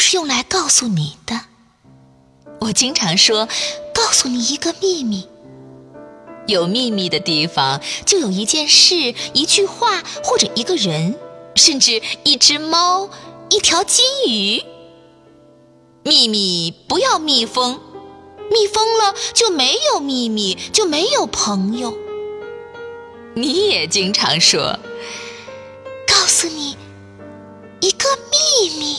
就是用来告诉你的。我经常说，告诉你一个秘密。有秘密的地方，就有一件事、一句话，或者一个人，甚至一只猫、一条金鱼。秘密不要密封，密封了就没有秘密，就没有朋友。你也经常说，告诉你一个秘密。